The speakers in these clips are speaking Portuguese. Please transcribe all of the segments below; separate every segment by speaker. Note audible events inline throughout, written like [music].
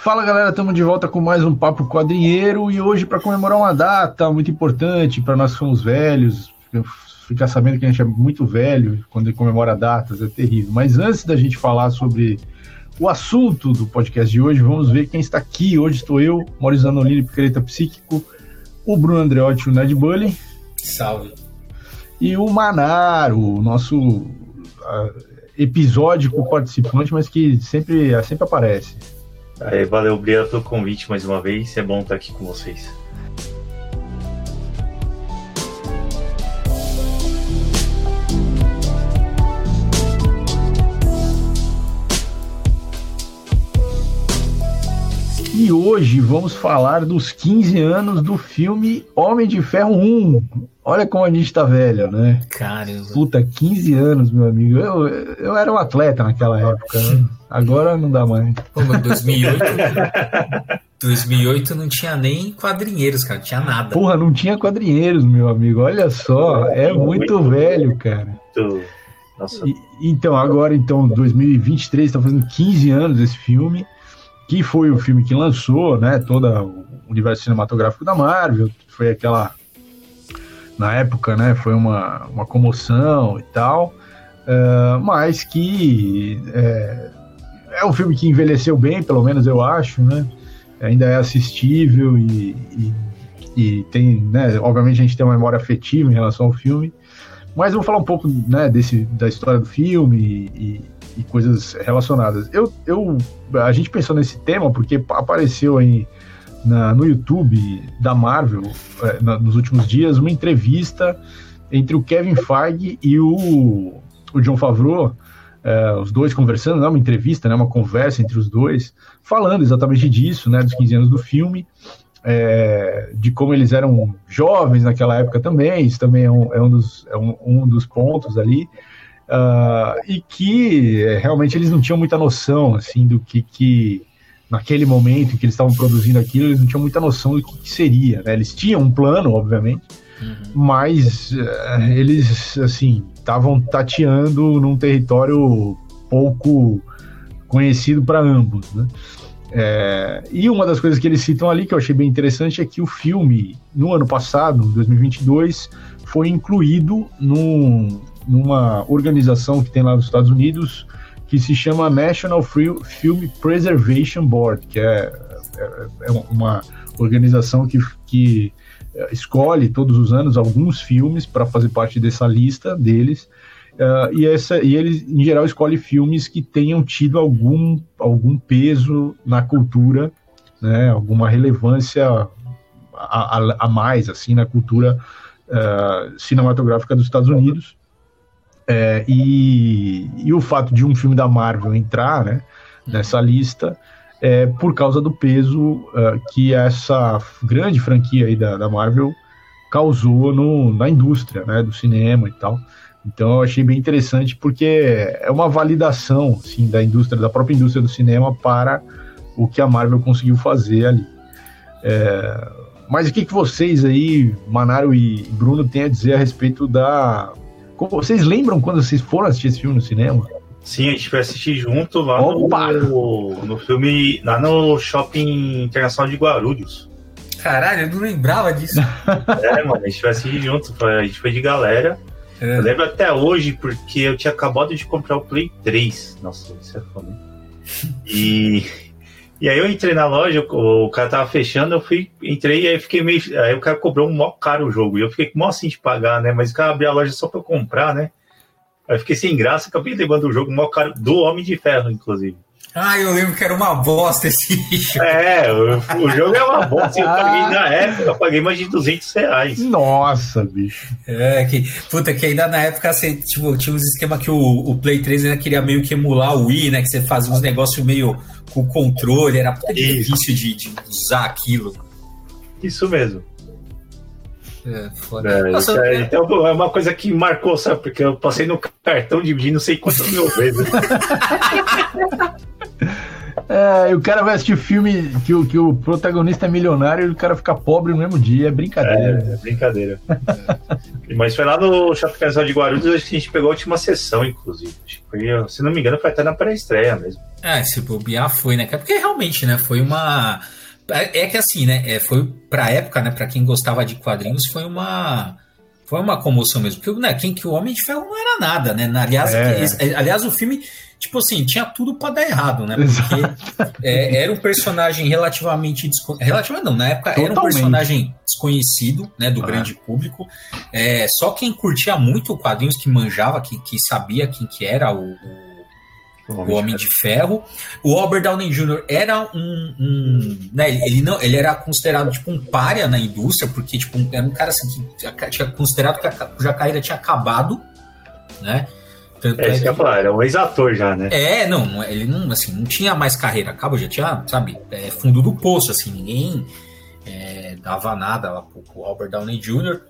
Speaker 1: Fala galera, estamos de volta com mais um Papo Quadrinheiro e hoje para comemorar uma data muito importante para nós que somos velhos, ficar sabendo que a gente é muito velho quando comemora datas, é terrível. Mas antes da gente falar sobre o assunto do podcast de hoje, vamos ver quem está aqui. Hoje estou eu, Maurício Zanolini, Picareta Psíquico, o Bruno Andreotti, o Ned Bully.
Speaker 2: Salve.
Speaker 1: E o Manaro, o nosso uh, episódico participante, mas que sempre, sempre aparece.
Speaker 3: Aí, valeu, obrigado pelo convite mais uma vez. É bom estar aqui com vocês.
Speaker 1: E hoje vamos falar dos 15 anos do filme Homem de Ferro 1. Olha como a gente tá velho, né?
Speaker 2: Caramba.
Speaker 1: Puta, 15 anos, meu amigo. Eu, eu era um atleta naquela época, né? Agora não dá mais.
Speaker 2: Pô, mas 2008, 2008 não tinha nem quadrinheiros, cara, não tinha nada.
Speaker 1: Porra, não tinha quadrinheiros, meu amigo. Olha só, é muito velho, cara. Nossa. E, então, agora, então, 2023, tá fazendo 15 anos esse filme que foi o filme que lançou, né, todo o universo cinematográfico da Marvel, foi aquela na época, né, foi uma, uma comoção e tal, uh, mas que é, é, um filme que envelheceu bem, pelo menos eu acho, né, ainda é assistível e, e, e tem, né, obviamente a gente tem uma memória afetiva em relação ao filme, mas eu vou falar um pouco, né, desse, da história do filme e, e coisas relacionadas. Eu, eu, a gente pensou nesse tema porque apareceu aí na, no YouTube da Marvel é, na, nos últimos dias uma entrevista entre o Kevin Feige e o, o John Favreau, é, os dois conversando, né, uma entrevista, né, uma conversa entre os dois, falando exatamente disso, né, dos 15 anos do filme, é, de como eles eram jovens naquela época também, isso também é um, é um, dos, é um, um dos pontos ali, Uh, e que é, realmente eles não tinham muita noção assim do que, que naquele momento em que eles estavam produzindo aquilo eles não tinham muita noção do que, que seria né? eles tinham um plano obviamente uhum. mas uh, eles assim estavam tateando num território pouco conhecido para ambos né? É, e uma das coisas que eles citam ali que eu achei bem interessante é que o filme no ano passado 2022 foi incluído num, numa organização que tem lá nos Estados Unidos que se chama National Film Preservation Board, que é, é, é uma organização que, que é, escolhe todos os anos alguns filmes para fazer parte dessa lista deles. Uh, e, essa, e eles, em geral, escolhe filmes que tenham tido algum, algum peso na cultura, né, alguma relevância a, a, a mais assim na cultura uh, cinematográfica dos Estados Unidos. É, e, e, o fato de um filme da Marvel entrar né, nessa lista é por causa do peso uh, que essa grande franquia aí da, da Marvel causou no, na indústria né, do cinema e tal. Então eu achei bem interessante porque é uma validação assim, da indústria, da própria indústria do cinema para o que a Marvel conseguiu fazer ali. É, mas o que, que vocês aí, Manaro e Bruno, têm a dizer a respeito da vocês lembram quando vocês foram assistir esse filme no cinema?
Speaker 3: Sim, a gente foi assistir junto lá no, no filme, lá no Shopping Internacional de Guarulhos.
Speaker 2: Caralho, eu não lembrava disso. [laughs]
Speaker 3: é, mano, a gente foi assistir junto, a gente foi de galera. É. Eu lembro até hoje, porque eu tinha acabado de comprar o Play 3. Nossa, isso é foda. E e aí eu entrei na loja, o cara tava fechando, eu fui, entrei e aí fiquei meio. Aí o cara cobrou um mó caro o jogo. E eu fiquei mó assim de pagar, né? Mas o cara abriu a loja só pra eu comprar, né? Aí eu fiquei sem graça, acabei levando o jogo mó caro do Homem de Ferro, inclusive.
Speaker 2: Ah, eu lembro que era uma bosta esse [laughs]
Speaker 3: jogo. É, o, o jogo é uma bosta. Eu paguei na época, eu paguei mais de 200 reais.
Speaker 1: Nossa, bicho.
Speaker 2: É, que, puta, que ainda na época assim, tipo, tinha uns esquema que o, o Play 3 ainda queria meio que emular o Wii, né? Que você fazia uns negócios meio com controle, era difícil de, de usar aquilo.
Speaker 3: Isso mesmo. É, foda. É, Nossa, então é uma coisa que marcou, sabe? Porque eu passei no cartão de não sei quantas mil [laughs] vezes.
Speaker 1: É, o cara vai assistir filme que o, que o protagonista é milionário e o cara fica pobre no mesmo dia. É brincadeira.
Speaker 3: É, é brincadeira. é. Mas foi lá no Shopping Casal de Guarulhos acho que a gente pegou a última sessão, inclusive. Foi, se não me engano, foi até na pré-estreia mesmo.
Speaker 2: É, se bobear foi, né? Porque realmente, né? Foi uma. É, é que assim, né? É, foi pra época, né? Pra quem gostava de quadrinhos, foi uma foi uma comoção mesmo. Porque né, quem que o Homem de Ferro não era nada, né? Aliás, é. aliás, o filme, tipo assim, tinha tudo para dar errado, né? Porque é, era um personagem relativamente desconhecido. Relativamente não, na época Totalmente. era um personagem desconhecido, né? Do ah. grande público. É, só quem curtia muito quadrinhos, que manjava, que, que sabia quem que era o, o o Homem de Ferro. O Robert Downey Jr. era um, um, né, ele não, ele era considerado tipo um párea na indústria, porque tipo era um cara assim que tinha considerado que a, carreira tinha acabado, né?
Speaker 3: Tanto é, isso que eu ia falar, era um ex-ator já, né?
Speaker 2: É, não, ele não, assim, não tinha mais carreira, acabou, já tinha, sabe, é, fundo do poço, assim, ninguém é, dava nada lá pro, pro Robert Downey Jr.,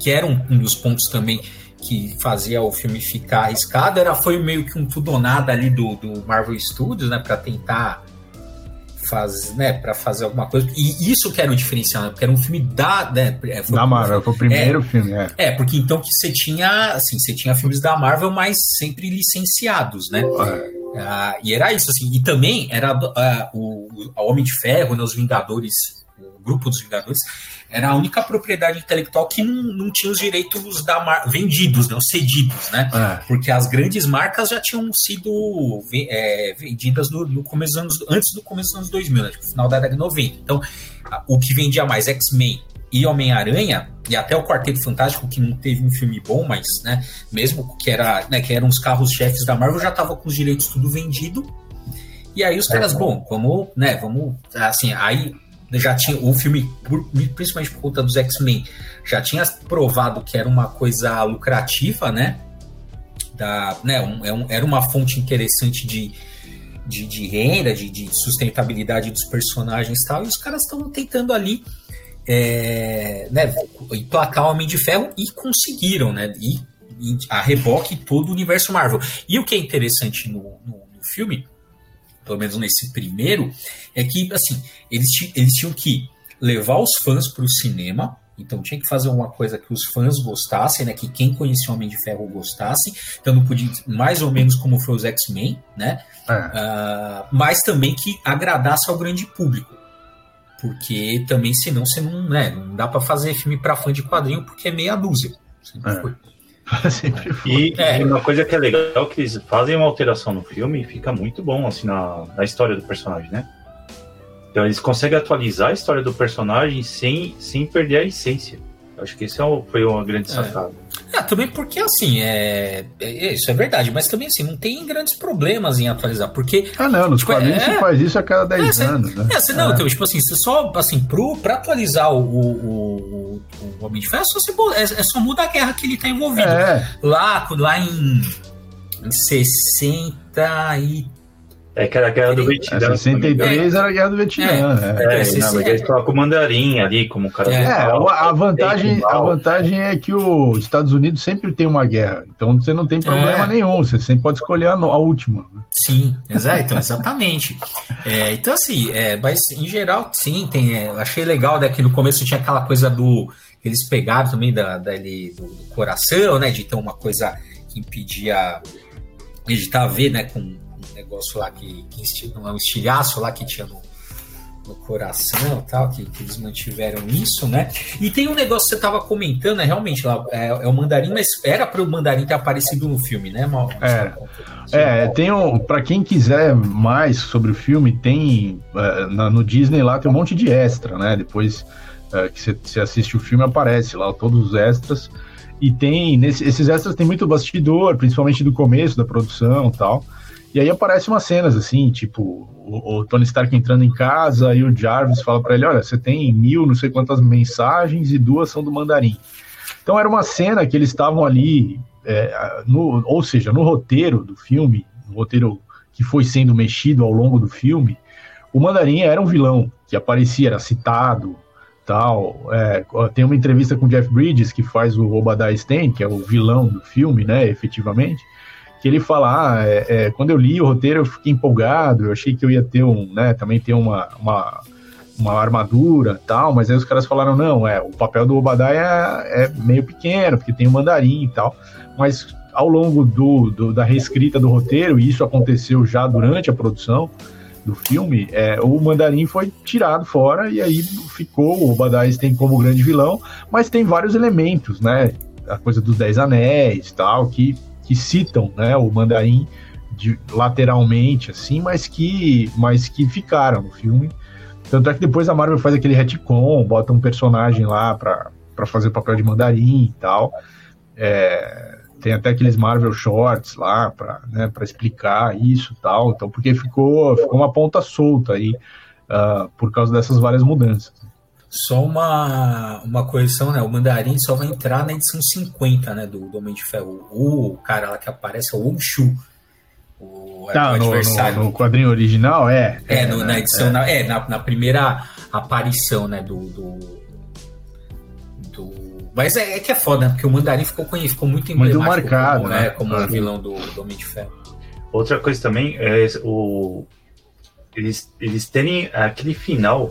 Speaker 2: que era um, um dos pontos também que fazia o filme ficar arriscado era foi meio que um tudo ou nada ali do, do Marvel Studios, né, para tentar fazer, né, para fazer alguma coisa. E isso que era o diferencial, né, porque era um filme da, né,
Speaker 1: é, foi, da Marvel, foi o primeiro
Speaker 2: é,
Speaker 1: filme, é.
Speaker 2: É, porque então que você tinha, assim, você tinha filmes da Marvel, mas sempre licenciados, né? É. Uh, e era isso, assim, e também era uh, o, o Homem de Ferro, né, os Vingadores, o grupo dos Vingadores, era a única propriedade intelectual que não, não tinha os direitos da mar... vendidos, não cedidos, né? É. Porque as grandes marcas já tinham sido é, vendidas no, no, começo dos anos, antes do começo dos anos 2000, né? Tipo, final da década de 90. Então, o que vendia mais X-Men e Homem-Aranha, e até o Quarteto Fantástico, que não teve um filme bom, mas, né, mesmo que era, né, que eram os carros-chefes da Marvel, já tava com os direitos tudo vendido. E aí os caras, é. bom, vamos, né, vamos, assim, aí já tinha o filme, principalmente por conta dos X-Men, já tinha provado que era uma coisa lucrativa, né? Da, né é um, era uma fonte interessante de, de, de renda, de, de, sustentabilidade dos personagens e tal, e os caras estão tentando ali é, né, emplacar o Homem de Ferro e conseguiram, né? E, e a reboque todo o universo Marvel. E o que é interessante no, no, no filme pelo menos nesse primeiro, é que, assim, eles, eles tinham que levar os fãs para o cinema, então tinha que fazer uma coisa que os fãs gostassem, né? Que quem conhecia o Homem de Ferro gostasse. Então não podia, mais ou menos como foi os X-Men, né? É. Uh, mas também que agradasse ao grande público. Porque também, senão, você não, né, não dá para fazer filme para fã de quadrinho, porque é meia dúzia. Sempre é.
Speaker 3: Sempre foi. E, é. uma coisa que é legal é que eles fazem uma alteração no filme e fica muito bom assim na, na história do personagem, né? Então eles conseguem atualizar a história do personagem sem, sem perder a essência. Acho que isso é foi uma grande é. sacada.
Speaker 2: É, também porque assim, é, é, isso é verdade, mas também assim, não tem grandes problemas em atualizar, porque...
Speaker 1: Ah não, nos tipo, quadrinhos é, você faz isso a cada 10
Speaker 2: é,
Speaker 1: anos, né?
Speaker 2: É, você, não, então, tipo assim, você só, assim, pro, pra atualizar o, o, o, o Homem de Ferro, só, você, é, é, só muda a guerra que ele tá envolvido. Lá, lá em, em 60 e
Speaker 3: é que era a guerra do Vietnã.
Speaker 1: É, 63 era a guerra do Vietnã. É,
Speaker 3: é, é, não, mas eles colocam o mandarim ali como cara.
Speaker 1: É, a, vantagem, a vantagem é que os Estados Unidos sempre tem uma guerra. Então você não tem problema é. nenhum. Você sempre pode escolher a, a última.
Speaker 2: Sim, exato, exatamente. É, então, assim, é, mas em geral, sim, tem. É, achei legal né, que no começo tinha aquela coisa do. Eles pegaram também da, da do, do coração, né? De ter uma coisa que impedia de estar a ver, né? Com negócio lá que, que não é um estilhaço lá que tinha no, no coração tal, que, que, eles mantiveram isso, né? E tem um negócio que você estava comentando, né? Realmente, lá, é, é, o mandarim, mas era para o mandarim ter aparecido no filme, né, Mal?
Speaker 1: É, é tem um, para quem quiser mais sobre o filme, tem é, na, no Disney lá tem um monte de extra, né? Depois é, que você, você assiste o filme, aparece lá todos os extras. E tem, nesse, esses extras tem muito bastidor, principalmente do começo da produção tal. E aí aparecem umas cenas assim, tipo, o, o, Tony Stark entrando em casa e o Jarvis fala para ele: Olha, você tem mil, não sei quantas mensagens e duas são do mandarim. Então era uma cena que eles estavam ali, é, no, ou seja, no roteiro do filme, no roteiro que foi sendo mexido ao longo do filme, o mandarim era um vilão que aparecia, era citado, tal. É, tem uma entrevista com o Jeff Bridges que faz o Obadiah Stane, que é o vilão do filme, né, efetivamente que ele fala, ah, é, é, quando eu li o roteiro eu fiquei empolgado, eu achei que eu ia ter um, né, também ter uma, uma, uma armadura tal, mas aí os caras falaram, não, é, o papel do Obadiah é, é meio pequeno, porque tem o mandarim e tal, mas ao longo do, do, da reescrita do roteiro, e isso aconteceu já durante a produção do filme, é, o mandarim foi tirado fora e aí ficou, o Obadiah tem como grande vilão, mas tem vários elementos, né, a coisa dos Dez Anéis tal, que que citam né, o mandarim de, lateralmente, assim, mas que, mas que ficaram no filme. Tanto é que depois a Marvel faz aquele retcon, bota um personagem lá para fazer o papel de mandarim e tal. É, tem até aqueles Marvel Shorts lá para né, explicar isso e tal. Então, porque ficou, ficou uma ponta solta aí uh, por causa dessas várias mudanças.
Speaker 2: Só uma, uma correção, né? O Mandarim só vai entrar na edição 50, né? Do, do Homem de Ferro. O cara lá que aparece é o Shu.
Speaker 1: O, tá, no, no, no, quadrinho original, é.
Speaker 2: É, é no, na edição, é. Na, é, na, na, primeira aparição, né? Do. do, do... Mas é, é, que é foda, né? Porque o Mandarim ficou, ficou muito
Speaker 1: emblemático muito marcado,
Speaker 2: como, né? como vilão do, do Homem de Ferro.
Speaker 3: Outra coisa também é o. Eles, eles terem aquele final,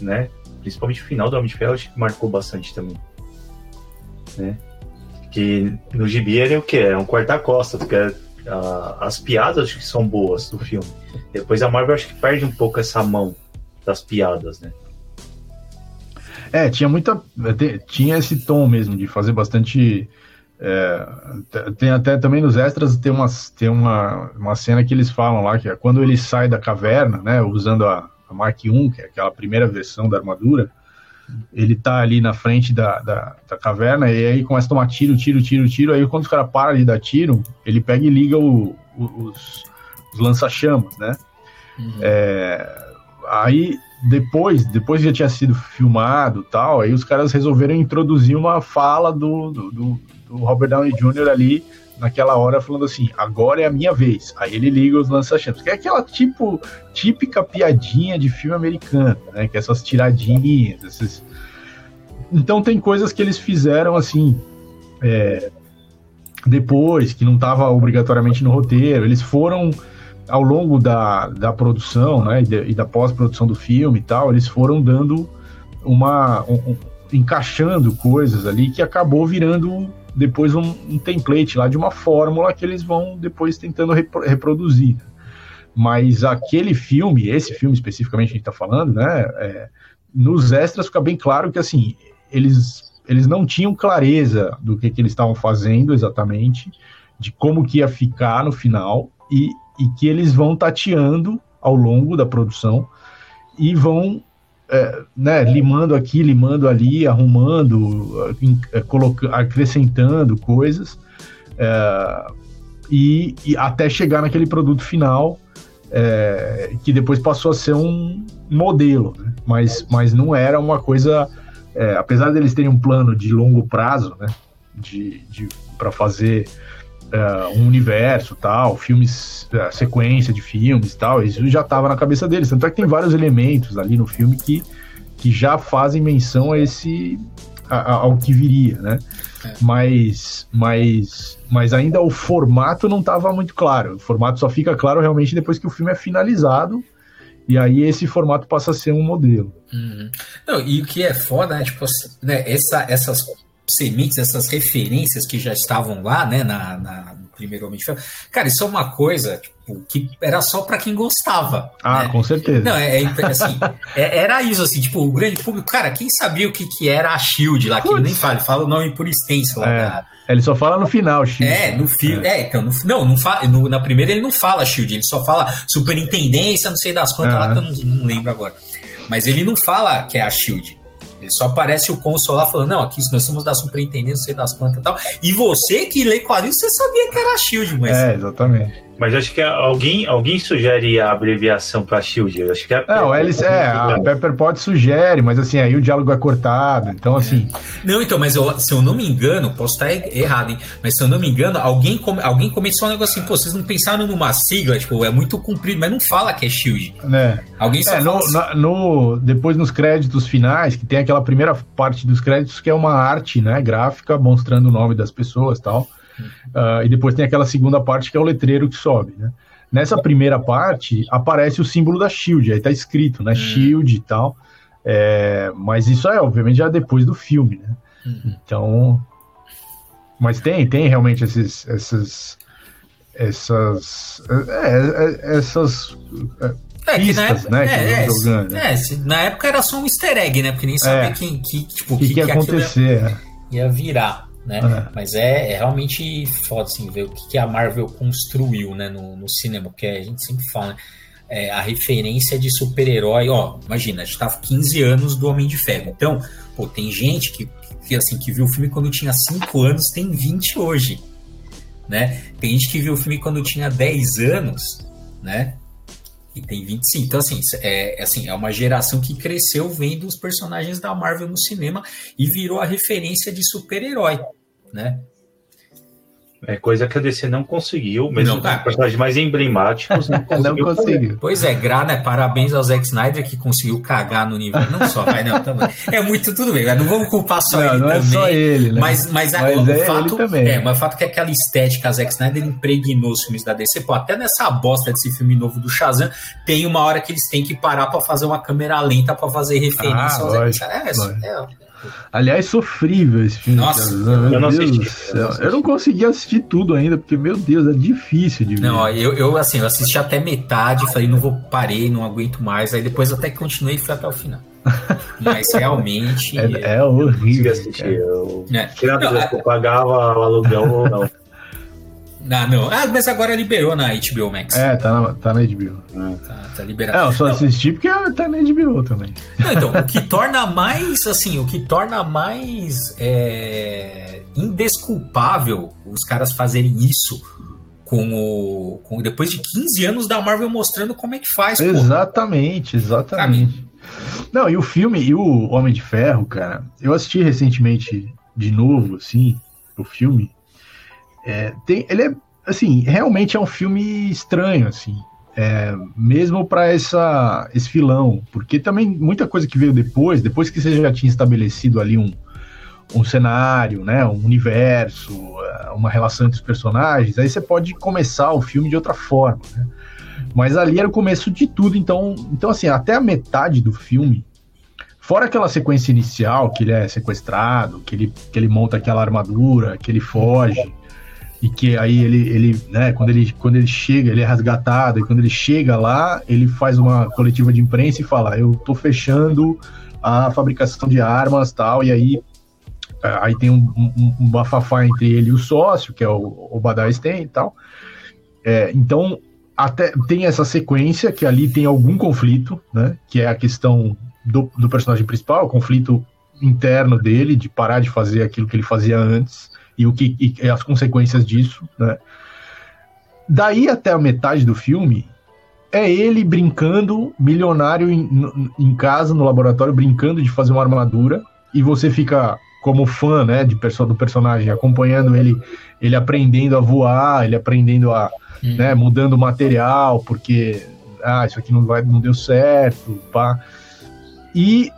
Speaker 3: né? Principalmente o final do Homem de Ferro, acho que marcou bastante também. Né? Que no gibi é o que? É um quarta-costa, porque é, as piadas acho que são boas do filme. Depois a Marvel acho que perde um pouco essa mão das piadas, né?
Speaker 1: É, tinha muita. Tinha esse tom mesmo de fazer bastante. É, tem até também nos extras tem, umas, tem uma, uma cena que eles falam lá, que é quando ele sai da caverna, né? Usando a, a Mark I, que é aquela primeira versão da armadura, ele tá ali na frente da, da, da, caverna e aí começa a tomar tiro, tiro, tiro, tiro. Aí quando os caras param de dar tiro, ele pega e liga o, o, os, os lança-chamas, né? Uhum. É, aí depois, depois já tinha sido filmado tal, aí os caras resolveram introduzir uma fala do, do, do, do Robert Downey Jr. ali naquela hora falando assim, agora é a minha vez. Aí ele liga os lança-chamas, que é aquela tipo típica piadinha de filme americano, né? Que é essas tiradinhas, esses... Então tem coisas que eles fizeram assim, é, depois, que não estava obrigatoriamente no roteiro, eles foram ao longo da, da produção, né, e, da pós-produção do filme e tal, eles foram dando uma um, um, encaixando coisas ali que acabou virando depois um, um, template lá de uma fórmula que eles vão depois tentando reproduzir. Mas aquele filme, esse filme especificamente que a gente está falando, né? É, nos extras fica bem claro que assim eles eles não tinham clareza do que, que eles estavam fazendo exatamente, de como que ia ficar no final e, e que eles vão tateando ao longo da produção e vão é, né, limando aqui, limando ali, arrumando, é, colocando, acrescentando coisas, é, e, e, até chegar naquele produto final é, que depois passou a ser um modelo, né? mas, mas não era uma coisa, é, apesar deles terem um plano de longo prazo, né, de, de para fazer uh, um universo tal, filmes, uh, sequência de filmes tal, isso já estava na cabeça deles. Tanto é que tem vários elementos ali no filme que, que já fazem menção a esse a, a, ao que viria, né? É. Mas, mas, mas ainda o formato não estava muito claro. O formato só fica claro realmente depois que o filme é finalizado. E aí esse formato passa a ser um modelo.
Speaker 2: Uhum. Não, e o que é foda, né? Tipo, né, essa, essas sementes, essas referências que já estavam lá, né, na, na no primeiro Homem de Ferro. Cara, isso é uma coisa tipo, que era só para quem gostava.
Speaker 1: Ah,
Speaker 2: né?
Speaker 1: com certeza.
Speaker 2: Não, é, é assim, é, era isso, assim, tipo, o grande público, cara, quem sabia o que, que era a Shield lá, que ele nem fala, ele fala o nome por extenso lá.
Speaker 1: É. Da... Ele só fala no final,
Speaker 2: Shield. É, no filme. É. é, então, no, não, não fala, no, na primeira ele não fala Shield, ele só fala superintendência, não sei das quantas lá, que eu não, não lembro agora. Mas ele não fala que é a Shield. Ele só aparece o cônsul lá falando, não, aqui nós somos da superintendência, sei das plantas e tal. E você que lê quadrinhos, você sabia que era a Shield, mas.
Speaker 1: É, exatamente.
Speaker 3: Mas acho que alguém, alguém sugere a abreviação para Shield. Eu acho que
Speaker 1: a é, o Alice, é, a Pepper Pot sugere, mas assim, aí o diálogo é cortado. Então, assim.
Speaker 2: Não, então, mas eu, se eu não me engano, posso estar errado, hein? Mas se eu não me engano, alguém, come, alguém começou um negócio assim, pô, vocês não pensaram numa sigla, tipo, é muito comprido, mas não fala que é Shield.
Speaker 1: Né? Alguém só é, no, assim. no, Depois nos créditos finais, que tem aquela primeira parte dos créditos que é uma arte, né, gráfica, mostrando o nome das pessoas tal. Uh, e depois tem aquela segunda parte que é o letreiro que sobe, né? Nessa primeira parte aparece o símbolo da Shield, aí tá escrito, né? Hum. Shield e tal. É, mas isso é, obviamente, já depois do filme, né? Uhum. Então. Mas tem, tem realmente esses, essas. Essas. É, é, essas. É, pistas,
Speaker 2: que na, né, é, é, jogando. É, na época era só um easter egg, né? Porque nem sabia é. quem, que, tipo,
Speaker 1: que, que, que ia acontecer. Ia,
Speaker 2: ia, virar, né? É. Mas é, é, realmente foda, assim, ver o que, que a Marvel construiu, né, no, no cinema, porque a gente sempre fala, né? é, a referência de super-herói, ó, imagina, a gente tava 15 anos do Homem de Ferro. Então, pô, tem gente que, que assim, que viu o filme quando tinha 5 anos, tem 20 hoje, né? Tem gente que viu o filme quando tinha 10 anos, né? E tem 25. Então, assim, é, assim, é uma geração que cresceu vendo os personagens da Marvel no cinema e virou a referência de super-herói, né?
Speaker 3: É coisa que a DC não conseguiu, mesmo não, com personagens mais emblemáticos, não [laughs] conseguiu. não conseguiu.
Speaker 2: Pois é, gra, né? Parabéns ao Zack Snyder que conseguiu cagar no nível. Não só, vai, não, também. É muito tudo bem, não vamos culpar só não, ele não também. Não é só ele, né? Mas, mas, mas o, é fato, também. É, mas o fato é que aquela estética, a Zack Snyder impregnou os filmes da DC. Pô, até nessa bosta desse filme novo do Shazam, tem uma hora que eles têm que parar para fazer uma câmera lenta para fazer referência ah, ao Zack Snyder. É, é,
Speaker 1: Aliás, sofrível esse filme. Nossa, cara. eu não assisti. Eu, eu não consegui assistir tudo ainda, porque, meu Deus, é difícil de ver.
Speaker 2: Não, eu, eu assim, eu assisti até metade, falei, não vou, parei, não aguento mais. Aí depois até continuei e fui até o final. [laughs] Mas realmente.
Speaker 1: É, é horrível.
Speaker 3: Assistir. Eu... É. Não, eu pagava o aluguel ou não.
Speaker 2: Ah, não. Ah, mas agora liberou na HBO Max.
Speaker 1: É, tá na, tá na HBO. Tá, tá liberado. É, eu só assisti porque tá na HBO também.
Speaker 2: Não, então, o que [laughs] torna mais, assim, o que torna mais é, indesculpável os caras fazerem isso com o. Com, depois de 15 anos da Marvel mostrando como é que faz.
Speaker 1: Exatamente, porra. exatamente. Não, e o filme, e o Homem de Ferro, cara, eu assisti recentemente de novo, assim, o filme. É, tem, ele é, assim, realmente é um filme estranho, assim. É, mesmo para esse filão, porque também muita coisa que veio depois, depois que você já tinha estabelecido ali um, um cenário, né, um universo, é, uma relação entre os personagens, aí você pode começar o filme de outra forma, né? Mas ali era o começo de tudo, então, então assim, até a metade do filme, fora aquela sequência inicial que ele é sequestrado, que ele, que ele monta aquela armadura, que ele foge, e que aí ele, ele né, quando ele, quando ele chega, ele é resgatado, e quando ele chega lá, ele faz uma coletiva de imprensa e fala, eu tô fechando a fabricação de armas tal, e aí é, aí tem um, um, um bafafá entre ele e o sócio, que é o, o Badai Stein e tal. É, então, até tem essa sequência que ali tem algum conflito, né? Que é a questão do, do personagem principal, o conflito interno dele, de parar de fazer aquilo que ele fazia antes e o que e as consequências disso, né? Daí até a metade do filme é ele brincando, milionário em, em casa, no laboratório, brincando de fazer uma armadura, e você fica como fã, né, de do personagem, acompanhando ele, ele aprendendo a voar, ele aprendendo a, hum. né, mudando material, porque ah, isso aqui não vai, não deu certo, pá. E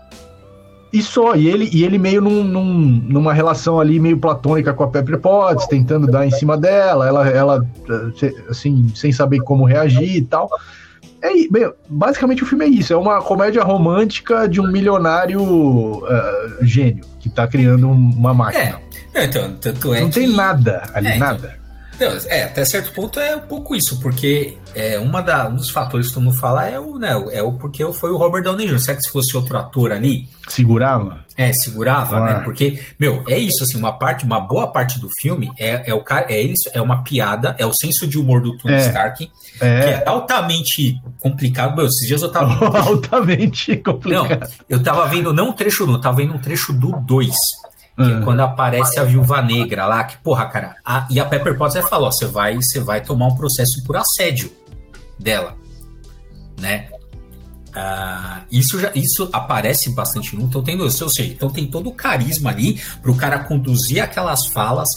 Speaker 1: e só, e ele, e ele meio num, num, numa relação ali meio platônica com a Pepper Potts, tentando dar em cima dela, ela, ela assim, sem saber como reagir e tal. É, bem, basicamente o filme é isso, é uma comédia romântica de um milionário uh, gênio que tá criando uma máquina.
Speaker 2: É, então, tanto é
Speaker 1: Não que... tem nada ali, é, então, nada.
Speaker 2: É, até certo ponto é um pouco isso, porque é, uma da, um dos fatores que todo mundo fala é o, né, é o porque foi o Robert Downey Jr. Será que se fosse outro ator ali.
Speaker 1: Segurava?
Speaker 2: É, segurava, né? Porque, meu, é isso, assim, uma parte, uma boa parte do filme é, é o cara, é isso, é uma piada, é o senso de humor do Tony é, Stark, é. que é altamente complicado. Meu, esses dias eu tava. [laughs]
Speaker 1: altamente complicado.
Speaker 2: Não, eu tava vendo, não um trecho não, eu tava vendo um trecho do 2 que é quando aparece a viúva negra lá, que, porra, cara, a, e a Pepper Potts vai falar, ó, você vai, você vai tomar um processo por assédio dela, né? Ah, isso já isso aparece bastante no então tem ou seja, então tem todo o carisma ali para o cara conduzir aquelas falas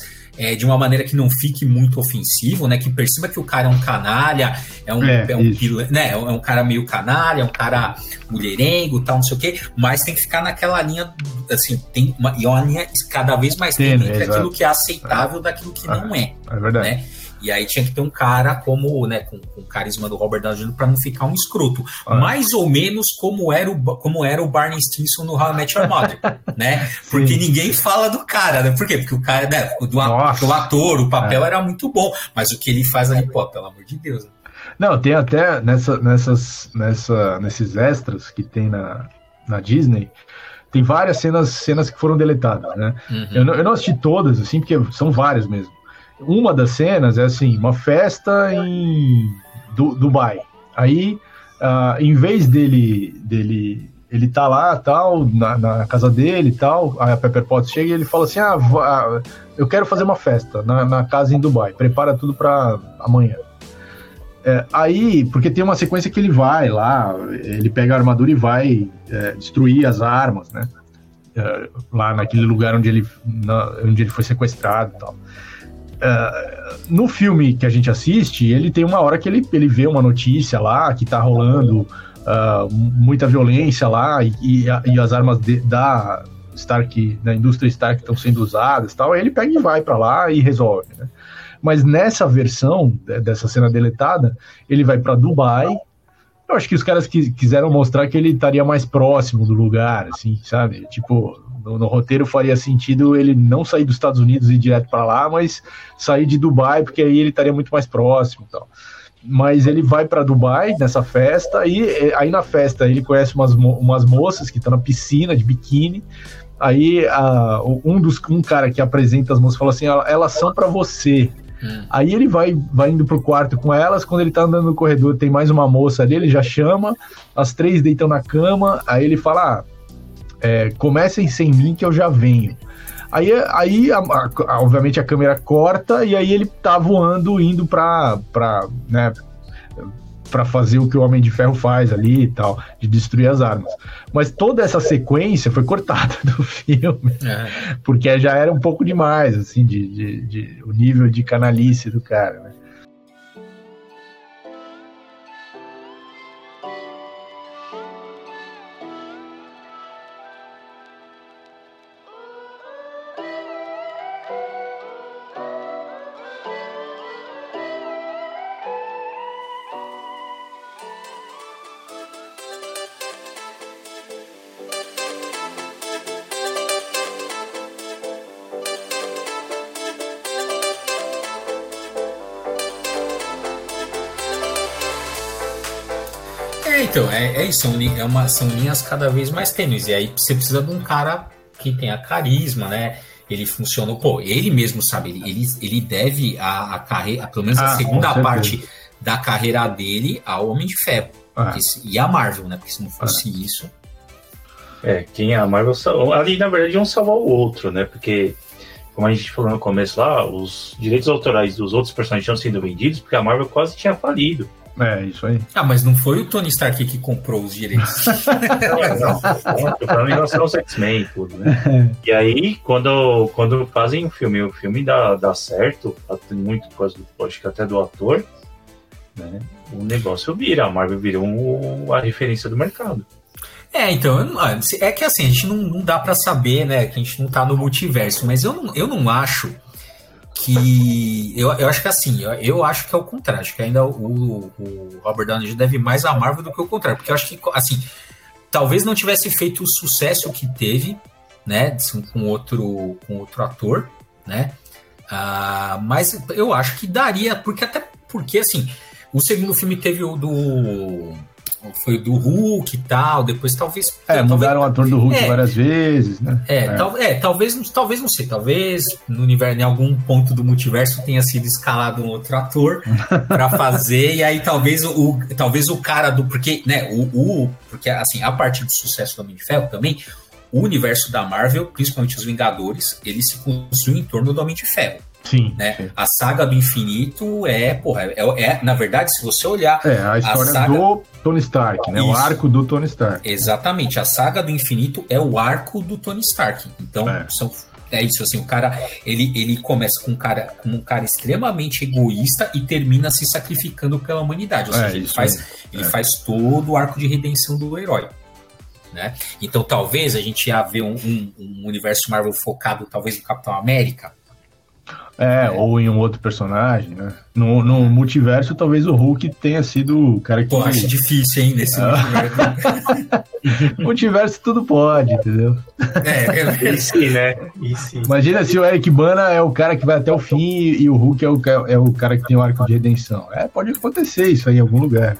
Speaker 2: é, de uma maneira que não fique muito ofensivo, né? Que perceba que o cara é um canalha, é um, é, é um, né? é um cara meio canalha, é um cara mulherengo, tal, não sei o quê, mas tem que ficar naquela linha, assim, tem uma, e é uma linha cada vez mais tênue entre aquilo que é aceitável daquilo que não é.
Speaker 1: É verdade.
Speaker 2: Né? E aí tinha que ter um cara como, né, com, com o carisma do Robert Downey Jr. pra não ficar um escroto. Ah. Mais ou menos como era o, como era o Barney Stinson no How I Met Your Mother, [laughs] né? Porque Sim. ninguém fala do cara, né? Por quê? Porque o cara, né, do, do ator, o papel é. era muito bom, mas o que ele faz ali, pô, pelo amor de Deus. Né?
Speaker 1: Não, tem até nessa, nessas, nessa, nesses extras que tem na, na Disney, tem várias cenas, cenas que foram deletadas, né? Uhum. Eu, não, eu não assisti todas, assim, porque são várias mesmo uma das cenas é assim, uma festa em du Dubai. Aí, uh, em vez dele, dele ele tá lá, tal, na, na, casa dele e tal, a Pepper Potts chega e ele fala assim, ah, ah, eu quero fazer uma festa na, na casa em Dubai, prepara tudo para amanhã. É, aí, porque tem uma sequência que ele vai lá, ele pega a armadura e vai é, destruir as armas, né? É, lá naquele lugar onde ele, na, onde ele foi sequestrado e tal. Uh, no filme que a gente assiste, ele tem uma hora que ele, ele vê uma notícia lá que tá rolando uh, muita violência lá e, e, e as armas de, da Stark, da indústria Stark estão sendo usadas tal. Aí ele pega e vai para lá e resolve, né? Mas nessa versão dessa cena deletada, ele vai para Dubai. Eu acho que os caras que, quiseram mostrar que ele estaria mais próximo do lugar, assim, sabe? Tipo, no, no, roteiro faria sentido ele não sair dos Estados Unidos e ir direto para lá, mas sair de Dubai, porque aí ele estaria muito mais próximo tal. Mas ele vai para Dubai nessa festa, e aí na festa ele conhece umas, umas moças que estão na piscina de biquíni. Aí um dos um cara que apresenta as moças fala assim: elas são para você. Hum. Aí ele vai, vai indo pro quarto com elas. Quando ele tá andando no corredor, tem mais uma moça ali, ele já chama. As três deitam na cama. Aí ele fala: ah, é, comecem sem mim que eu já venho. Aí, aí a, a, obviamente, a câmera corta e aí ele tá voando, indo pra, pra, né, pra fazer o que o Homem de Ferro faz ali e tal, de destruir as armas. Mas toda essa sequência foi cortada [laughs] do filme, é. porque já era um pouco demais, assim, de, de, de, o nível de canalice do cara, né?
Speaker 2: É, é isso, são, é uma, são linhas cada vez mais tênues. E aí você precisa de um cara que tenha carisma, né? Ele funciona, pô, ele mesmo sabe, ele, ele, deve a, a carreira, pelo menos ah, a segunda parte da carreira dele ao Homem de Ferro. Ah. e a Marvel, né? Porque se não fosse ah. isso.
Speaker 3: É, quem é a Marvel. Ali, na verdade, um salvar o outro, né? Porque, como a gente falou no começo lá, os direitos autorais dos outros personagens estão sendo vendidos porque a Marvel quase tinha falido.
Speaker 1: É, isso aí.
Speaker 2: Ah, mas não foi o Tony Stark que comprou os direitos. [laughs] não,
Speaker 3: tô falando em relação aos X-Men tudo, né? [laughs] E aí, quando, quando fazem o um filme, o filme dá, dá certo, muito por causa do, acho que até do ator, né? O negócio vira, a Marvel virou um, a referência do mercado.
Speaker 2: É, então, é que assim, a gente não, não dá para saber, né, que a gente não tá no multiverso, mas eu não, eu não acho que eu, eu acho que assim, eu, eu acho que é o contrário, acho que ainda o, o Robert Downey deve mais a Marvel do que o contrário, porque eu acho que assim, talvez não tivesse feito o sucesso que teve, né, com outro com outro ator, né? Uh, mas eu acho que daria, porque até porque assim, o segundo filme teve o do foi do Hulk e tal, depois talvez.
Speaker 1: É, talvez, mudaram o ator do Hulk é, várias vezes, né?
Speaker 2: É, é. Tal, é, talvez, talvez não sei, talvez no universo, em algum ponto do multiverso tenha sido escalado um outro ator [laughs] para fazer, e aí talvez o, talvez o cara do. Porque, né, o, o. Porque, assim, a partir do sucesso do Homem de Ferro também, o universo da Marvel, principalmente os Vingadores, ele se construiu em torno do Homem de Ferro.
Speaker 1: Sim,
Speaker 2: né?
Speaker 1: Sim.
Speaker 2: A saga do infinito é, porra, é, é, na verdade, se você olhar.
Speaker 1: É, a história a saga... do Tony Stark, né? Isso. O arco do Tony Stark.
Speaker 2: Exatamente. A saga do infinito é o arco do Tony Stark. Então, é. são, É isso, assim, o cara, ele, ele começa com um cara, como um cara extremamente egoísta e termina se sacrificando pela humanidade. Ou é, seja, ele, faz, ele é. faz todo o arco de redenção do herói. Né? Então talvez a gente ia ver um, um, um universo Marvel focado talvez no Capitão América,
Speaker 1: é, é, ou em um outro personagem, né? No, no multiverso, talvez o Hulk tenha sido o cara que.
Speaker 2: Pô, acho difícil, hein, nesse ah.
Speaker 1: multiverso. [laughs] multiverso tudo pode, entendeu?
Speaker 3: É, é sim, né?
Speaker 1: Isso. Imagina se o Eric Bana é o cara que vai até o fim e, o Hulk é o, é o cara que tem o arco de redenção. É, pode acontecer isso aí em algum lugar.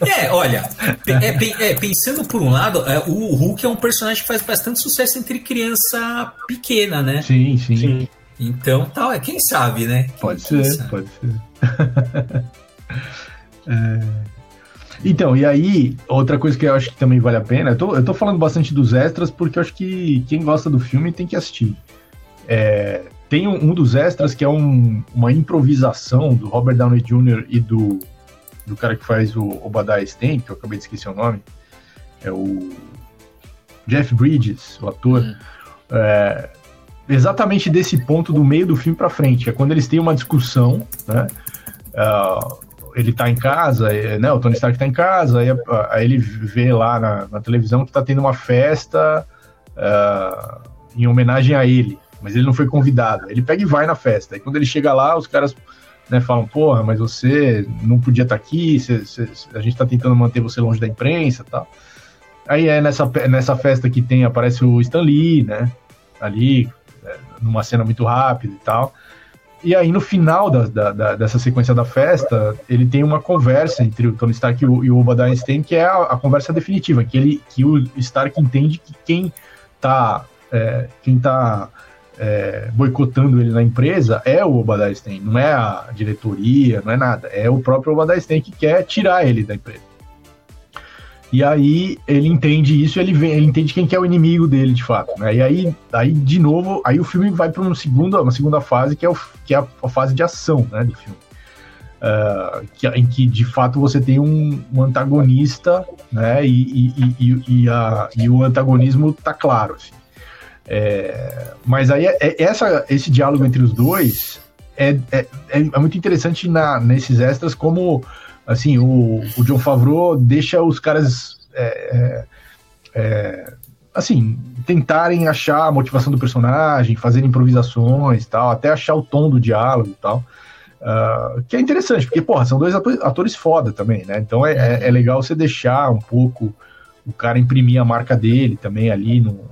Speaker 2: É, olha, é, é, pensando por um lado, é, o Hulk é um personagem que faz bastante sucesso entre criança pequena, né?
Speaker 1: Sim, sim. sim.
Speaker 2: Então, tal, é quem sabe, né? Quem,
Speaker 1: pode ser, sabe? pode ser. [laughs] é... Então, e aí, outra coisa que eu acho que também vale a pena, eu tô, eu tô falando bastante dos extras porque eu acho que quem gosta do filme tem que assistir. É, tem um, um, dos extras que é um, uma improvisação do Robert Downey Jr. e do, do cara que faz o Obadiah Stane, que eu acabei de esquecer o nome, é o Jeff Bridges, o ator. Hum. É, exatamente desse ponto do meio do filme para frente, é quando eles têm uma discussão, né? Uh, ele tá em casa, é, né? O Tony Stark tá em casa, aí, aí ele vê lá na, na, televisão que tá tendo uma festa uh, em homenagem a ele, mas ele não foi convidado. Ele pega e vai na festa. E quando ele chega lá, os caras né, falam: Porra, mas você não podia estar tá aqui, a gente tá tentando manter você longe da imprensa tal. Aí é nessa, nessa festa que tem, aparece o Stan Lee, né? Ali, numa cena muito rápida e tal. E aí, no final da, da, da, dessa sequência da festa, ele tem uma conversa entre o Tony Stark e o, e o Obadiah Einstein, que é a, a, conversa definitiva, que, ele, que o Stark entende que quem tá, é, quem tá é, boicotando ele na empresa é o Obadiah Einstein, não é a diretoria, não é nada. É o próprio Obadiah Einstein que quer tirar ele da empresa. E aí ele entende isso, ele, ele entende quem que é o inimigo dele de fato, né? E aí, aí de novo, aí o filme vai para uma segunda, uma segunda fase que é, o, que é a, a fase de ação, né, do filme. Uh, que, em que de fato você tem um, um antagonista, né? E, e, e, e, a, e o antagonismo tá claro, assim. É, mas aí é, é, essa, esse diálogo entre os dois é, é, é muito interessante na, nesses extras como assim, o, o John Favreau deixa os caras é, é, é, assim, tentarem achar a motivação do personagem, fazer improvisações tal, até achar o tom do diálogo tal. Uh, que é interessante, porque, porra, são dois atores, foda também, né? Então é, é, é, legal você deixar um pouco o cara imprimir a marca dele também ali, no, no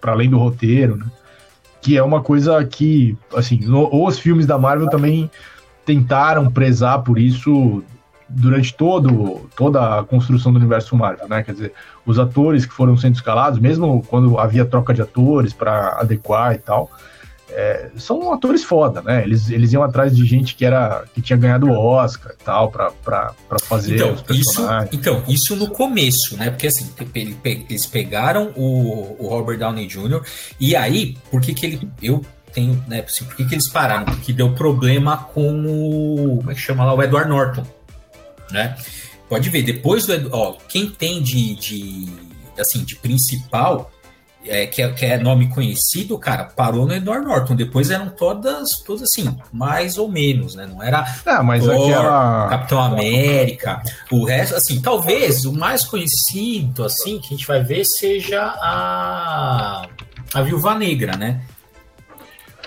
Speaker 1: para além do roteiro, né? Que é uma coisa que, assim, no, os filmes da Marvel também tentaram prezar por isso durante todo, toda a construção do universo Marvel, né? Quer dizer, os atores que foram sendo escalados, mesmo quando havia troca de atores para adequar e tal, é, são atores foda, né? Eles, eles iam atrás de gente que era que tinha ganhado o Oscar e tal para fazer
Speaker 2: então, os personagens. Isso, então, isso no começo, né? Porque assim, eles pegaram o, o Robert Downey Jr. e aí, por que que ele eu tenho, né, assim, por que que eles pararam? Porque deu problema com o como é que chama lá o Edward Norton né? Pode ver, depois do. Ó, quem tem de, de assim, de principal, é, que, é, que é nome conhecido, cara, parou no Edward Norton. Depois eram todas, todas assim, mais ou menos, né? Não era
Speaker 1: ah, mas Thor, aquela...
Speaker 2: Capitão América. O resto, assim, talvez o mais conhecido, assim, que a gente vai ver seja a, a Viúva Negra, né?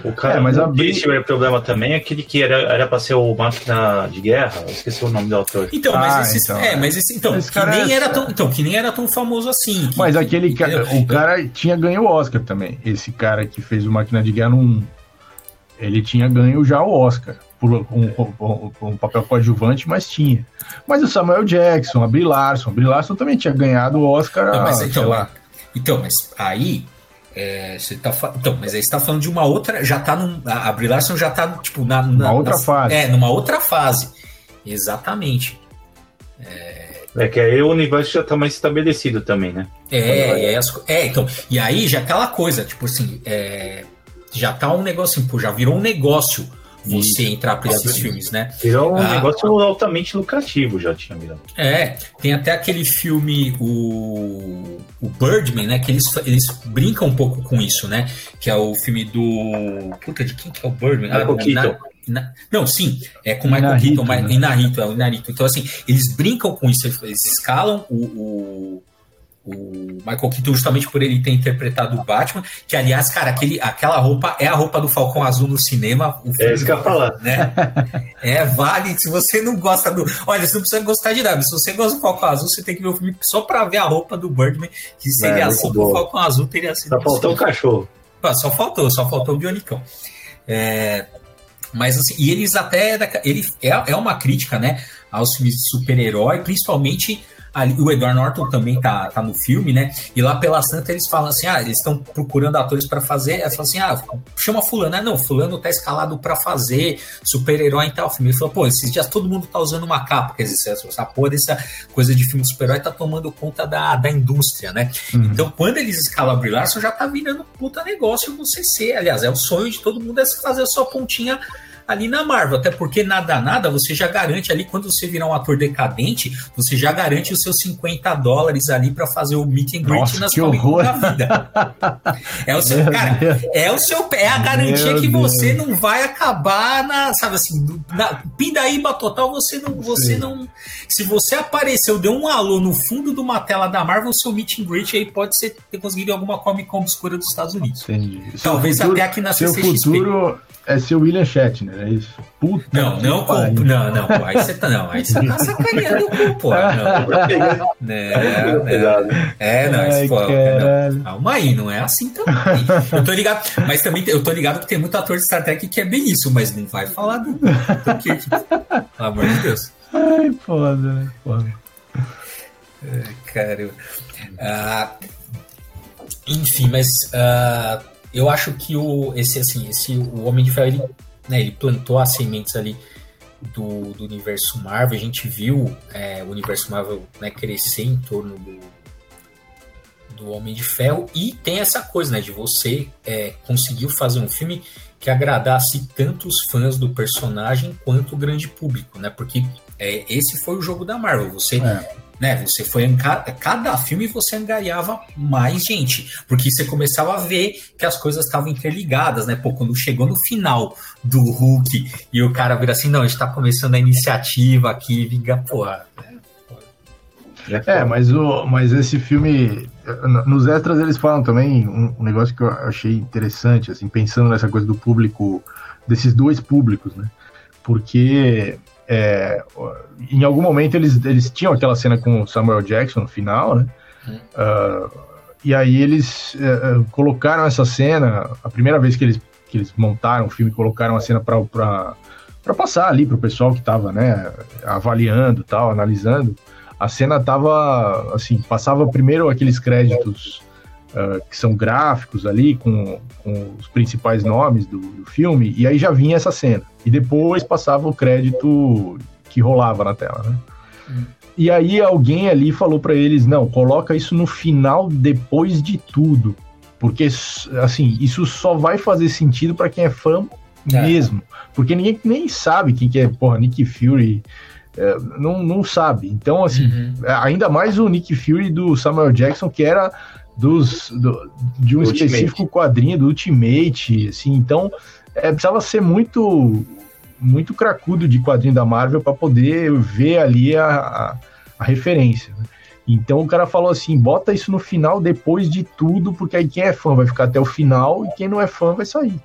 Speaker 3: O cara, é, mas a Bri... tiver problema também, aquele que era, era pra ser o máquina de guerra, eu esqueci o nome do autor.
Speaker 2: Então, mas ah, esse, então, é, mas esse, então, esse que nem é... era tão, então, que nem era tão famoso assim.
Speaker 1: Que, mas aquele cara, o cara tinha ganho o Oscar também. Esse cara que fez o máquina de guerra não, ele tinha ganho já o Oscar por um, um, um, papel coadjuvante, mas tinha. Mas o Samuel Jackson, a Brie Larson, a Brie Larson também tinha ganhado o Oscar, não,
Speaker 2: mas, então, lá. Então, mas aí é, você tá, então, mas aí você tá falando de uma outra. Já tá num. A Brie Larson já tá, tipo, na.
Speaker 1: na outra na, fase.
Speaker 2: É, numa outra fase. Exatamente.
Speaker 3: É, é que aí o universo já tá mais estabelecido também, né?
Speaker 2: É, é, as, é, então. E aí já aquela coisa, tipo assim, é, já tá um negócio, assim, pô, já virou um negócio você Isso. entrar para esses filmes, né?
Speaker 3: Virou um ah, negócio altamente lucrativo, já tinha virado.
Speaker 2: É, tem até aquele filme, o, o Birdman, né? Que eles, eles brincam um pouco com isso, né? Que é o filme do. Puta, de quem que é o Birdman?
Speaker 3: Michael ah, Keaton.
Speaker 2: Na, não, sim, é com Michael Keaton, né? Inarito, é o Inarito. Então, assim, eles brincam com isso, eles escalam o, o o Michael Keaton justamente por ele ter interpretado o Batman, que aliás, cara, aquele, aquela roupa é a roupa do Falcão Azul no cinema.
Speaker 3: é isso que eu ia falar.
Speaker 2: Né? é, vale, se você não gosta do... Olha, você não precisa gostar de nada, se você gosta do Falcão Azul, você tem que ver o filme só pra ver a roupa do Birdman, que seria é, assim do Falcão Azul, teria sido...
Speaker 3: Só faltou o cachorro.
Speaker 2: Só faltou, só faltou o Bionicão. É, mas assim, e eles até... Ele é, é uma crítica, né, aos filmes de super-herói, principalmente Ali, o Edward Norton também tá, tá no filme, né? E lá pela Santa eles falam assim: ah, eles estão procurando atores para fazer. Eles falam assim: ah, chama Fulano. Ah, não, Fulano tá escalado para fazer super-herói em tal filme. Ele falou: pô, esses dias todo mundo tá usando uma capa. Quer dizer, essa porra dessa coisa de filme super-herói tá tomando conta da, da indústria, né? Uhum. Então, quando eles escalam a Brie Larson, já tá virando puta negócio no CC. Aliás, é o sonho de todo mundo é fazer a sua pontinha ali na Marvel, até porque nada nada você já garante ali quando você virar um ator decadente, você já garante os seus 50 dólares ali para fazer o meet and greet
Speaker 1: Nossa, nas Comic da vida.
Speaker 2: É o seu, cara, é o seu é a garantia Meu que Deus. você não vai acabar na, sabe assim, na pindaíba total, você não, você Sim. não, se você apareceu, deu um alô no fundo de uma tela da Marvel, o seu meet and greet aí pode ser ter conseguido alguma Comic Con obscura dos Estados Unidos. Entendi. Talvez futuro, até aqui na
Speaker 1: CCXP. Seu futuro é ser o William Shatner, é isso?
Speaker 2: Puta não, não, com, não, não, pô, aí você tá, não, aí você tá sacaneando o cu, pô. [laughs] Não, né, né, é, não, Ai, pô, não, calma aí, não é assim também. Eu tô ligado, mas também eu tô ligado que tem muito ator de Star Trek que é bem isso, mas não vai falar do, Kirk, pelo amor de Deus.
Speaker 1: Ai, foda, né? Foda.
Speaker 2: É, cara, uh, enfim, mas uh, eu acho que o, esse, assim, esse, o Homem de Ferro, ele, né, ele plantou as sementes ali do, do universo Marvel. A gente viu é, o universo Marvel né, crescer em torno do, do Homem de Ferro. E tem essa coisa, né, de você é, fazer um filme que agradasse tanto os fãs do personagem quanto o grande público, né? Porque é, esse foi o jogo da Marvel. Você é né? Você foi cada filme você angariava mais gente, porque você começava a ver que as coisas estavam interligadas, né? Pô, quando chegou no final do Hulk e o cara vira assim, não, a gente tá começando a iniciativa aqui, vinga, porra.
Speaker 1: É, mas, o, mas esse filme, nos extras eles falam também um, um negócio que eu achei interessante, assim, pensando nessa coisa do público, desses dois públicos, né? Porque é, em algum momento eles, eles tinham aquela cena com o Samuel Jackson no final, né? Uh, e aí eles uh, colocaram essa cena, a primeira vez que eles, que eles montaram o filme, colocaram a cena para passar ali para o pessoal que estava né, avaliando tal, analisando. A cena tava assim, passava primeiro aqueles créditos uh, que são gráficos ali, com, com os principais nomes do, do, filme, e aí já vinha essa cena. E depois passava o crédito que rolava na tela, né? Hum. E aí alguém ali falou para eles, não, coloca isso no final depois de tudo. Porque, assim, isso só vai fazer sentido para quem é fã é. mesmo. Porque ninguém nem sabe quem que é, porra, Nick Fury. É, não, não sabe. Então, assim, uhum. ainda mais o Nick Fury do Samuel Jackson, que era dos, do, de um Ultimate. específico quadrinho do Ultimate, assim, então é, precisava ser muito muito cracudo de quadrinho da Marvel para poder ver ali a, a, a referência. Né? Então o cara falou assim: bota isso no final depois de tudo, porque aí quem é fã vai ficar até o final e quem não é fã vai sair.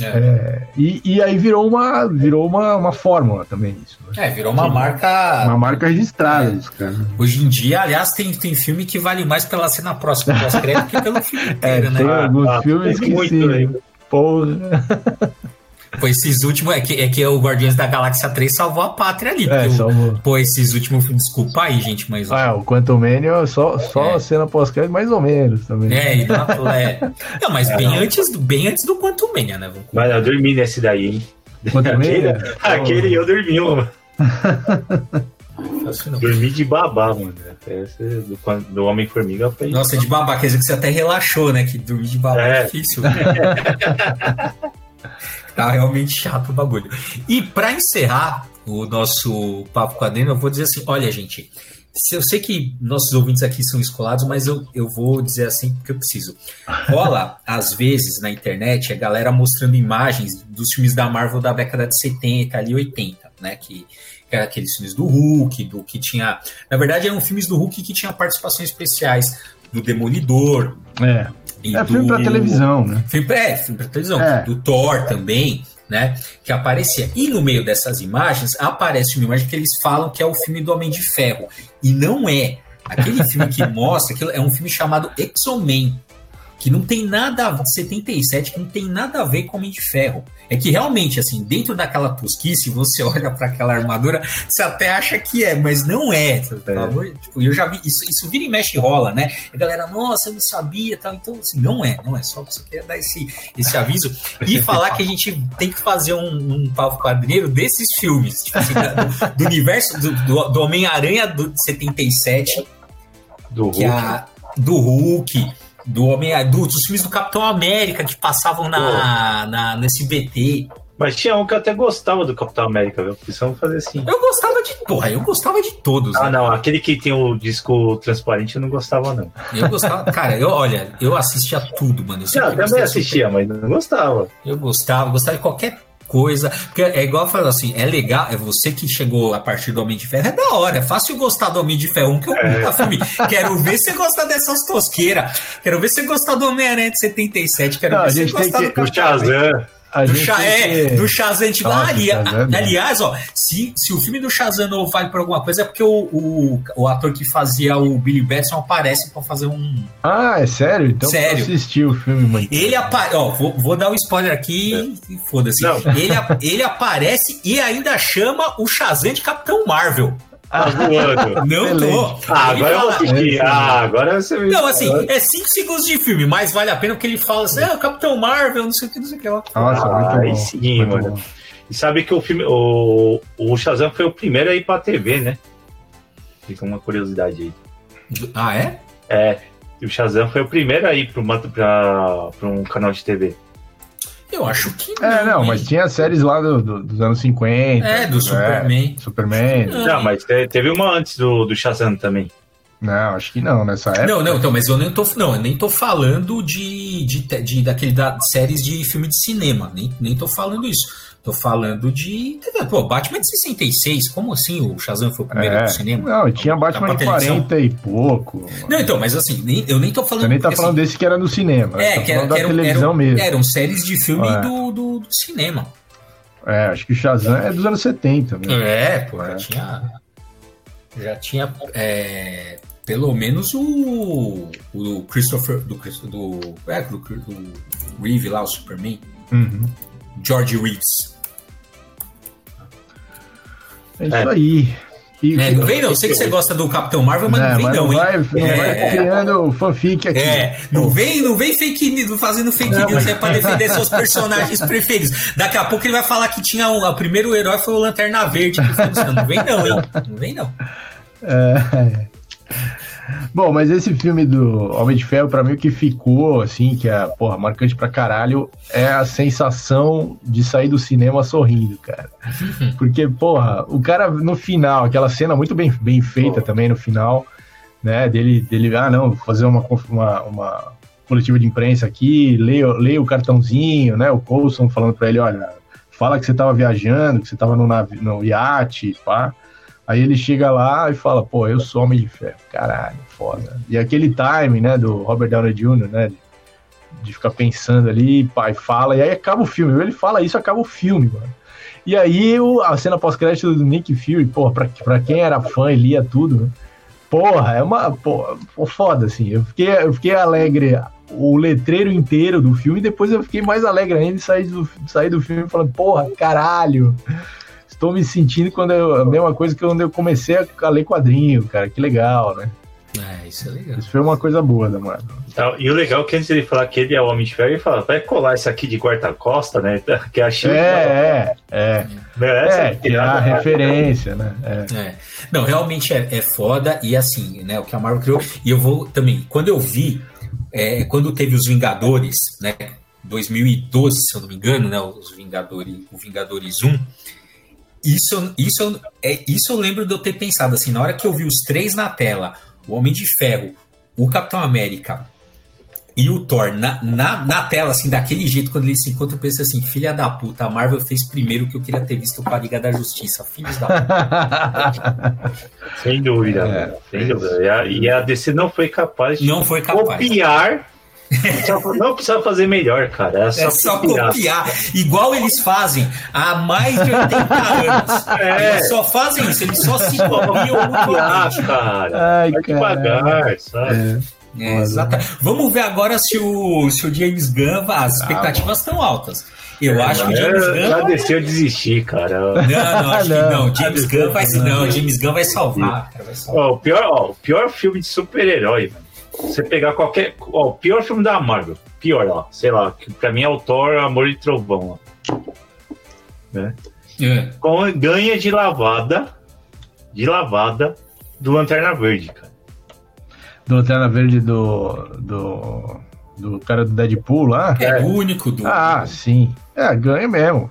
Speaker 1: É. É, e, e, aí virou uma virou uma, uma fórmula também isso.
Speaker 2: Né? É, virou uma marca.
Speaker 1: Uma marca registrada, é. isso, cara.
Speaker 2: Hoje em dia, aliás, tem, tem filme que vale mais pela cena próxima pós-crédito que pelo filme [laughs] inteiro, é, né?
Speaker 1: Tem alguns ah, filmes que muito, sim. Né? Porra. [laughs]
Speaker 2: Pô, esses últimos. É que, é que o Guardiões da Galáxia 3 salvou a pátria ali. É, salvou. Pô, esses últimos. Desculpa aí, gente, mas.
Speaker 1: Ah, o Quantum Mania só, só é. a cena pós-crédito, mais ou menos também.
Speaker 2: É, é. Não, mas bem, não. Antes, do, bem antes do Quantum Mania, né?
Speaker 3: Mas eu dormi nesse daí, hein? Quantum [laughs] aquele, aquele eu dormi, mano. [laughs] Dormi de babá, mano. Do, do Homem-Formiga foi.
Speaker 2: Nossa, de babá, quer dizer que você até relaxou, né? Que dormir de babá é, é difícil. [laughs] tá realmente chato o bagulho. E para encerrar o nosso papo com a Dena, eu vou dizer assim: olha, gente, eu sei que nossos ouvintes aqui são escolados, mas eu, eu vou dizer assim porque eu preciso. Rola, [laughs] às vezes, na internet, a galera mostrando imagens dos filmes da Marvel da década de 70 ali 80, né? Que, que aqueles filmes do Hulk, do que tinha. Na verdade, eram filmes do Hulk que tinham participações especiais do Demolidor.
Speaker 1: É. é do, filme pra televisão, né?
Speaker 2: Filme, é, filme pra televisão. É. Do Thor também né? Que aparecia. E no meio dessas imagens aparece uma imagem que eles falam que é o filme do Homem de Ferro. E não é. Aquele filme que [laughs] mostra, aquilo é um filme chamado Exoman, que não tem nada a 77, que não tem nada a ver com Homem de Ferro. É que realmente, assim, dentro daquela tosquice, você [laughs] olha para aquela armadura, você até acha que é, mas não é. é. Tipo, eu já vi, isso, isso vira e mexe e rola, né? A galera, nossa, eu não sabia, tal. Então, assim, não é, não é. Só você quer dar esse, esse aviso e [laughs] falar que a gente tem que fazer um, um pau quadrilheiro desses filmes, tipo assim, do, do, universo do, do, do Homem-Aranha do 77, do Hulk. A, do Hulk do Homem do, dos filmes do Capitão América que passavam na, na, SBT.
Speaker 3: Mas tinha um que eu até gostava do Capitão América, viu? Precisamos fazer assim.
Speaker 2: Eu gostava de. Porra, eu gostava de todos.
Speaker 3: Ah, né? não. Aquele que tem o disco transparente eu não gostava, não.
Speaker 2: Eu gostava. [laughs] cara, eu, olha, eu assistia tudo, mano. Eu
Speaker 3: não, eu também assistia, super... mas não gostava.
Speaker 2: Eu gostava, gostava de qualquer coisa. Porque é igual falar assim, é legal, é você que chegou a partir do Homem de Ferro, é da hora, é fácil gostar do Homem de Ferro 1, que eu é. filme. Quero ver você gostar dessas tosqueiras. Quero ver você gostar do Homem-Aranha de 77. Quero Não, ver você gostar
Speaker 3: do Capitão
Speaker 2: do, Cha é, do Shazam, tipo, ah, ali, Shazam, aliás, ó, se, se o filme do Shazam não vale por alguma coisa, é porque o, o, o ator que fazia o Billy Batson aparece pra fazer um.
Speaker 1: Ah, é sério? Então
Speaker 2: sério.
Speaker 1: assisti o filme, mano.
Speaker 2: Ele aparece, ó, vou, vou dar um spoiler aqui é. e foda-se. Ele, ele aparece e ainda chama o Shazam de Capitão Marvel.
Speaker 3: Tá voando. [laughs]
Speaker 2: Não tô.
Speaker 3: Ah, agora eu vou assistir. Ah, agora você me.
Speaker 2: Não, assim, é 5 segundos de filme, mas vale a pena porque ele fala assim: ah, Capitão Marvel, não sei o que, não sei o que.
Speaker 1: Nossa, ah, muito
Speaker 3: aí bom. sim, muito mano. Bom. E sabe que o filme, o, o Shazam foi o primeiro a ir pra TV, né? Fica uma curiosidade aí.
Speaker 2: Ah, é?
Speaker 3: É. O Shazam foi o primeiro a ir pra, uma, pra, pra um canal de TV.
Speaker 2: Eu acho que
Speaker 1: não. É, não, mas tinha séries lá do, do, dos anos 50.
Speaker 2: É, do Superman.
Speaker 1: É, Superman.
Speaker 3: Não, não, mas teve uma antes do, do Shazam também.
Speaker 1: Não, acho que não, nessa época.
Speaker 2: Não, não, então, mas eu nem tô, não, eu nem tô falando de, de, de daquele da séries de filme de cinema, nem, nem tô falando isso. Tô falando de. Pô, Batman de 66, como assim o Shazam foi o primeiro é, do cinema?
Speaker 1: Não, tinha Batman de 40 e pouco.
Speaker 2: Não, então, mas assim, nem, eu nem tô falando.
Speaker 1: Você nem tá falando desse que era no cinema.
Speaker 2: É, tá que, era, que era, televisão eram, mesmo. Eram séries de filme é. do, do, do, cinema.
Speaker 1: É, acho que o Shazam é dos anos 70
Speaker 2: mesmo. É, pô, é. já tinha. Já tinha. É, pelo menos o, o Christopher do, do, é, do, do Reeve lá, o Superman.
Speaker 1: Uhum.
Speaker 2: George Reeves.
Speaker 1: É isso é. aí.
Speaker 2: E, é, não vem não, sei que você [laughs] gosta do Capitão Marvel, mas é, não vem mas não, não
Speaker 1: vai,
Speaker 2: hein?
Speaker 1: Não é, vai criando fanfic aqui.
Speaker 2: É, não vem, não vem fake news, fazendo fake não, news mas... é pra defender seus personagens [laughs] preferidos. Daqui a pouco ele vai falar que tinha um, o primeiro herói foi o Lanterna Verde. Não vem não, hein? [laughs] Não vem não.
Speaker 1: É... Bom, mas esse filme do Homem de Ferro, para mim, o que ficou, assim, que é, porra, marcante pra caralho, é a sensação de sair do cinema sorrindo, cara. Porque, porra, o cara no final, aquela cena muito bem, bem feita também no final, né, dele, dele ah, não, fazer uma, uma, uma coletiva de imprensa aqui, leia, leia o cartãozinho, né, o Coulson falando pra ele, olha, fala que você tava viajando, que você tava no, no iate, pá. Aí ele chega lá e fala, pô, eu sou Homem de Ferro. Caralho, foda. E aquele time, né, do Robert Downey Jr., né, de, ficar pensando ali, pai, fala, e aí acaba o filme. Ele fala isso, acaba o filme, mano. E aí o, a cena pós-crédito do Nick Fury, porra, pra, pra quem era fã e lia tudo, né, porra, é uma, porra, foda, assim. Eu fiquei, eu fiquei alegre o letreiro inteiro do filme, e depois eu fiquei mais alegre ainda sair do, sair do filme falando, porra, caralho estou me sentindo quando eu, a mesma coisa que quando eu comecei a, a ler quadrinho, cara. Que legal, né?
Speaker 2: É, isso é legal.
Speaker 1: Isso foi uma coisa boa da Marvel.
Speaker 3: E o legal é que antes de ele falar que ele é o Homem de Ferro, ele fala, vai colar isso aqui de quarta-costa, né? [laughs] Que a
Speaker 1: Shield. É, é, é. É, é a referência, né? É.
Speaker 2: é. Não, realmente é, é foda. E assim, né? O que a Marvel criou. E eu vou também, quando eu vi, é, quando teve os Vingadores, né? 2012, se eu não me engano, né? Os Vingadores, o Vingadores 1. Isso, isso, é, isso eu lembro de eu ter pensado assim, na hora que eu vi os três na tela, o Homem de Ferro, o Capitão América e o Thor na, na, na tela, assim, daquele jeito, quando eles se encontram, eu penso assim, filha da puta, a Marvel fez primeiro que eu queria ter visto com a Liga da Justiça, filhos da
Speaker 3: puta. [laughs] sem dúvida, é, sem dúvida. E a, e a, DC não foi capaz
Speaker 2: de não foi capaz.
Speaker 3: copiar não precisa fazer melhor, cara. É só, é
Speaker 2: só copiar. copiar. Igual eles fazem há mais de 80 [laughs] anos. É. Eles só fazem isso, eles só se copiam
Speaker 3: mutuamente. cara. Ai, Vai devagar, sabe?
Speaker 2: É. É, exatamente. Vamos ver agora se o, se o James Gunn. As expectativas estão ah, altas. Eu acho que o James Gunn.
Speaker 3: Já desceu desistir, cara.
Speaker 2: Não, não, acho [laughs] não, que não. James Gunn vai, não, James Gunn vai salvar. Cara, vai salvar.
Speaker 3: Ó, o, pior, ó, o pior filme de super-herói, mano você pegar qualquer. Ó, o pior filme da Marvel. Pior, ó. Sei lá, que pra mim é o Thor, Amor e Trovão, ó. Né? É. Com, ganha de lavada. De lavada do Lanterna Verde, cara.
Speaker 1: Do Lanterna Verde do. do. do cara do Deadpool lá?
Speaker 2: É, o único do.
Speaker 1: Ah, sim. É, ganha mesmo.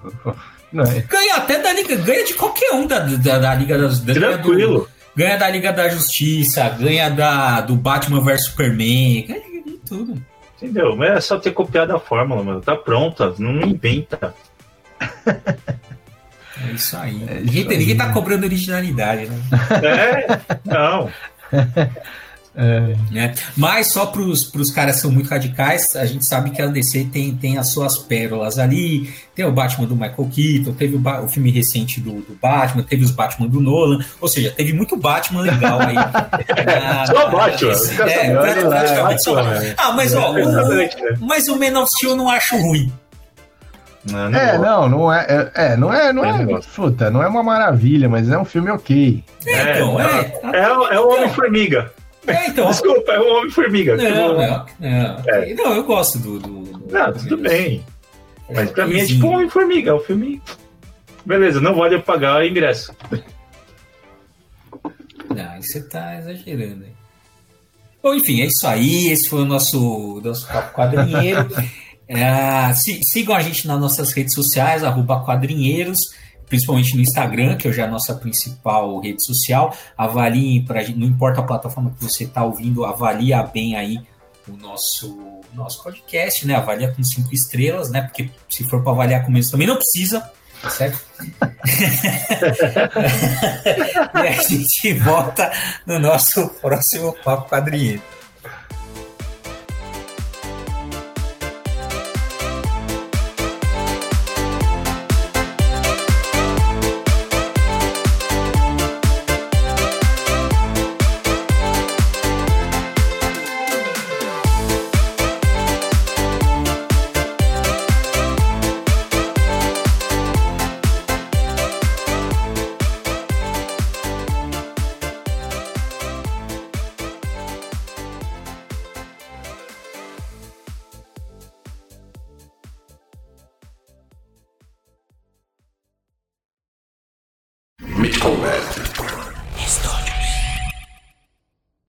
Speaker 2: É. Ganha até da Liga, ganha de qualquer um da, da, da Liga das.
Speaker 3: Tranquilo. Do,
Speaker 2: ganha da Liga da Justiça, ganha da, do Batman vs Superman, ganha de tudo.
Speaker 3: Entendeu? Mas é só ter copiado a fórmula, mano. Tá pronta, não inventa.
Speaker 2: É isso aí. É isso ninguém, aí. ninguém tá cobrando originalidade, né?
Speaker 3: É, não. [laughs]
Speaker 2: É. Né? Mas só para os caras que são muito radicais, a gente sabe que a DC tem, tem as suas pérolas ali. Tem o Batman do Michael Keaton, teve o, o filme recente do, do, Batman, teve os Batman do Nolan, ou seja, teve muito Batman legal aí. [laughs]
Speaker 3: ah, só Batman. É,
Speaker 2: praticamente só Batman. Ah, mas ó, o, mas o Man of Steel não acho ruim.
Speaker 1: Não, não é, não, não é, é, é, não é, não é, puta, não é uma maravilha, mas é um filme ok.
Speaker 3: É, então, é. É, é, é o Homem-Formiga. É, então. Desculpa, é o Homem-Formiga.
Speaker 2: Não, não, não. É. não, eu gosto do. do,
Speaker 3: do não, tudo bem. Mas pra mim é tipo Homem-Formiga, é o filme. Beleza, não vale eu pagar o ingresso.
Speaker 2: Não, você tá exagerando. Bom, enfim, é isso aí. Esse foi o nosso, nosso quadrinheiro. [laughs] é, sigam a gente nas nossas redes sociais, arroba quadrinheiros principalmente no Instagram, que hoje é a nossa principal rede social. Avaliem, pra, não importa a plataforma que você está ouvindo, avalia bem aí o nosso, nosso podcast, né? Avalia com cinco estrelas, né? Porque se for para avaliar com menos também não precisa, tá certo? [laughs] [laughs] e a gente volta no nosso próximo Papo Quadrinheiro.